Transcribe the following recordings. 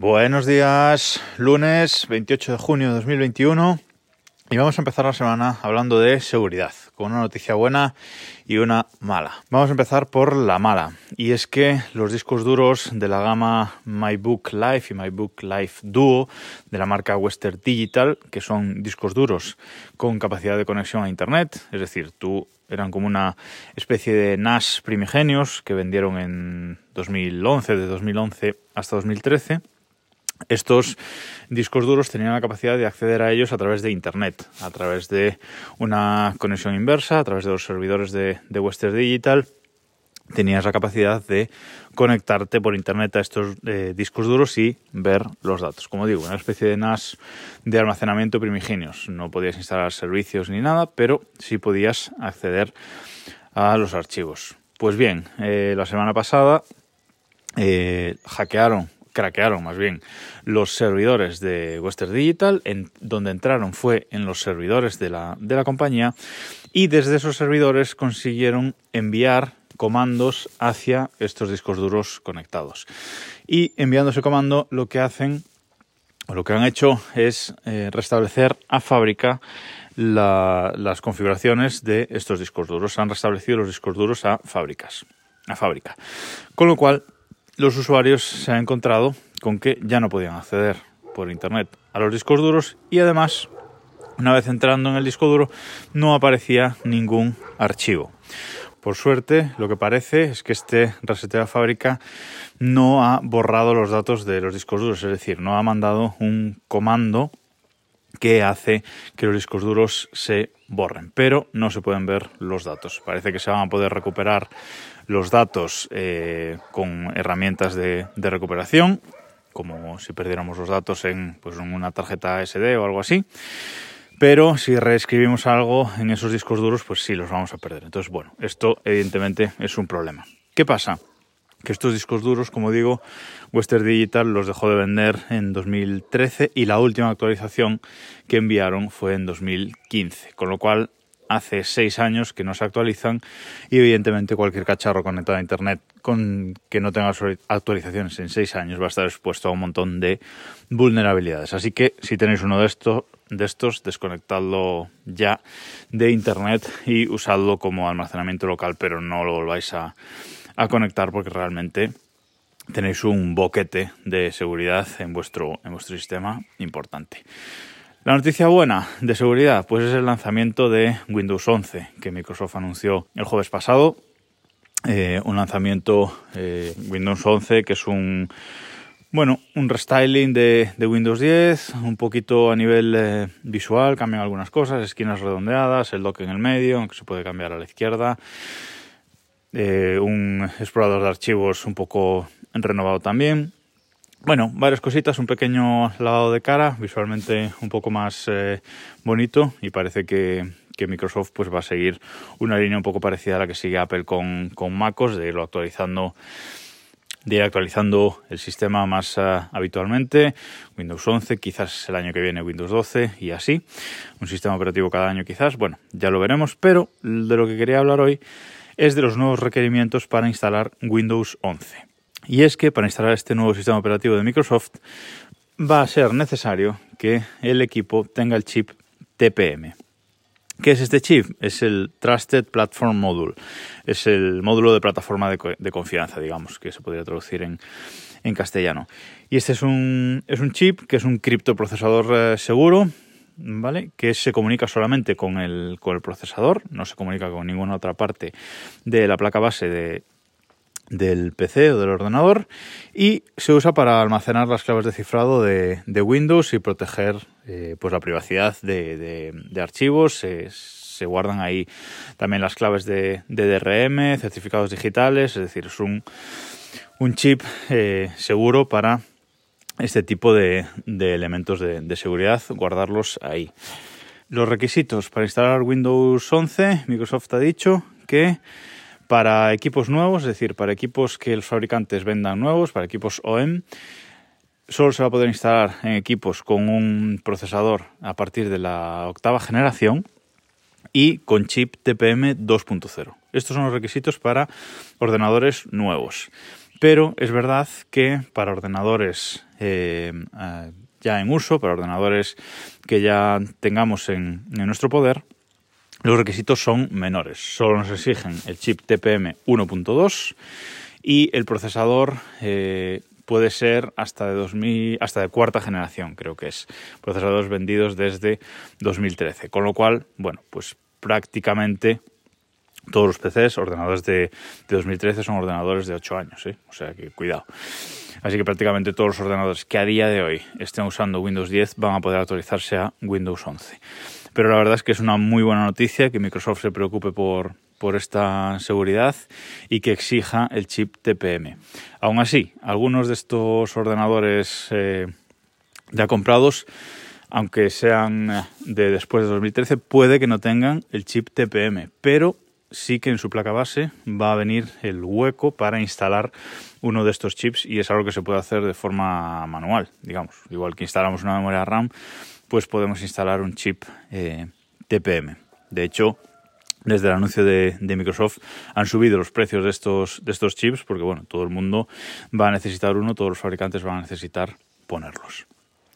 Buenos días, lunes 28 de junio de 2021 y vamos a empezar la semana hablando de seguridad, con una noticia buena y una mala. Vamos a empezar por la mala y es que los discos duros de la gama MyBook Life y MyBook Life Duo de la marca Western Digital, que son discos duros con capacidad de conexión a Internet, es decir, tú eran como una especie de NAS primigenios que vendieron en 2011, de 2011 hasta 2013 estos discos duros tenían la capacidad de acceder a ellos a través de Internet, a través de una conexión inversa, a través de los servidores de, Western Digital. Tenías la capacidad de conectarte por Internet a estos eh, discos duros y ver los datos. Como digo, una especie de NAS de almacenamiento primigenios. No podías instalar servicios ni nada, pero sí podías acceder a los archivos. Pues bien, eh, la semana pasada eh, hackearon craquearon más bien los servidores de Western Digital, en donde entraron fue en los servidores de la, de la compañía y desde esos servidores consiguieron enviar comandos hacia estos discos duros conectados. Y enviando ese comando lo que hacen o lo que han hecho es eh, restablecer a fábrica las configuraciones de estos discos duros. Han restablecido los discos duros a fábricas, a fábrica. Con lo cual los usuarios se han encontrado con que ya no podían acceder por internet a los discos duros y además una vez entrando en el disco duro no aparecía ningún archivo. Por suerte, lo que parece es que este reseteo de fábrica no ha borrado los datos de los discos duros, es decir, no ha mandado un comando que hace que los discos duros se borren, pero no se pueden ver los datos. Parece que se van a poder recuperar los datos eh, con herramientas de, recuperación, como si perdiéramos los datos en, pues, en una tarjeta SD o algo así. Pero si reescribimos algo en esos discos duros, pues sí, los vamos a perder. Entonces, bueno, esto evidentemente es un problema. ¿Qué pasa? Que estos discos duros, como digo, Western Digital los dejó de vender en 2013 y la última actualización que enviaron fue en 2015, con lo cual hace seis años que no se actualizan y evidentemente cualquier cacharro conectado a internet con que no tenga actualizaciones en seis años va a estar expuesto a un montón de vulnerabilidades. Así que si tenéis uno de estos, de estos desconectadlo ya de internet y usadlo como almacenamiento local, pero no lo volváis a a conectar porque realmente tenéis un boquete de seguridad en vuestro, en vuestro sistema importante. La noticia buena de seguridad pues es el lanzamiento de Windows 11 que Microsoft anunció el jueves pasado. Eh, un lanzamiento eh, Windows 11 que es un bueno, un restyling de, Windows 10, un poquito a nivel eh, visual, cambian algunas cosas, esquinas redondeadas, el dock en el medio, aunque se puede cambiar a la izquierda. Eh, un explorador de archivos un poco renovado también. Bueno, varias cositas, un pequeño lavado de cara, visualmente un poco más eh, bonito y parece que, Microsoft pues va a seguir una línea un poco parecida a la que sigue Apple con, con MacOS, de irlo actualizando de ir actualizando el sistema más eh, habitualmente, Windows 11, quizás el año que viene Windows 12 y así, un sistema operativo cada año quizás, bueno, ya lo veremos, pero de lo que quería hablar hoy es de los nuevos requerimientos para instalar Windows 11. Y es que para instalar este nuevo sistema operativo de Microsoft va a ser necesario que el equipo tenga el chip TPM. ¿Qué es este chip? Es el Trusted Platform Module. Es el módulo de plataforma de, confianza, digamos, que se podría traducir en, castellano. Y este es un, es un chip que es un criptoprocesador eh, seguro, ¿vale? Que se comunica solamente con el, con el procesador, no se comunica con ninguna otra parte de la placa base de, del PC o del ordenador y se usa para almacenar las claves de cifrado de, Windows y proteger eh, pues la privacidad de, archivos. Se, guardan ahí también las claves de, DRM, certificados digitales, es decir, es un, un chip eh, seguro para este tipo de, elementos de, seguridad, guardarlos ahí. Los requisitos para instalar Windows 11, Microsoft ha dicho que para equipos nuevos, es decir, para equipos que los fabricantes vendan nuevos, para equipos OEM, solo se va a poder instalar en equipos con un procesador a partir de la octava generación y con chip TPM 2.0. Estos son los requisitos para ordenadores nuevos. Pero es verdad que para ordenadores eh, ya en uso, para ordenadores que ya tengamos en, nuestro poder, los requisitos son menores. Solo nos exigen el chip TPM 1.2 y el procesador eh, puede ser hasta de 2000, hasta de cuarta generación, creo que es. Procesadores vendidos desde 2013. Con lo cual, bueno, pues prácticamente todos los PCs, ordenadores de, 2013, son ordenadores de 8 años, ¿eh? o sea que cuidado. Así que prácticamente todos los ordenadores que a día de hoy estén usando Windows 10 van a poder actualizarse a Windows 11. Pero la verdad es que es una muy buena noticia que Microsoft se preocupe por, por esta seguridad y que exija el chip TPM. Aún así, algunos de estos ordenadores eh, ya comprados, aunque sean de después de 2013, puede que no tengan el chip TPM, pero sí que en su placa base va a venir el hueco para instalar uno de estos chips y es algo que se puede hacer de forma manual, digamos. Igual que instalamos una memoria RAM, pues podemos instalar un chip eh, TPM. De hecho, desde el anuncio de, Microsoft han subido los precios de estos, de estos chips porque bueno, todo el mundo va a necesitar uno, todos los fabricantes van a necesitar ponerlos.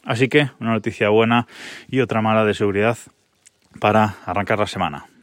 Así que una noticia buena y otra mala de seguridad para arrancar la semana.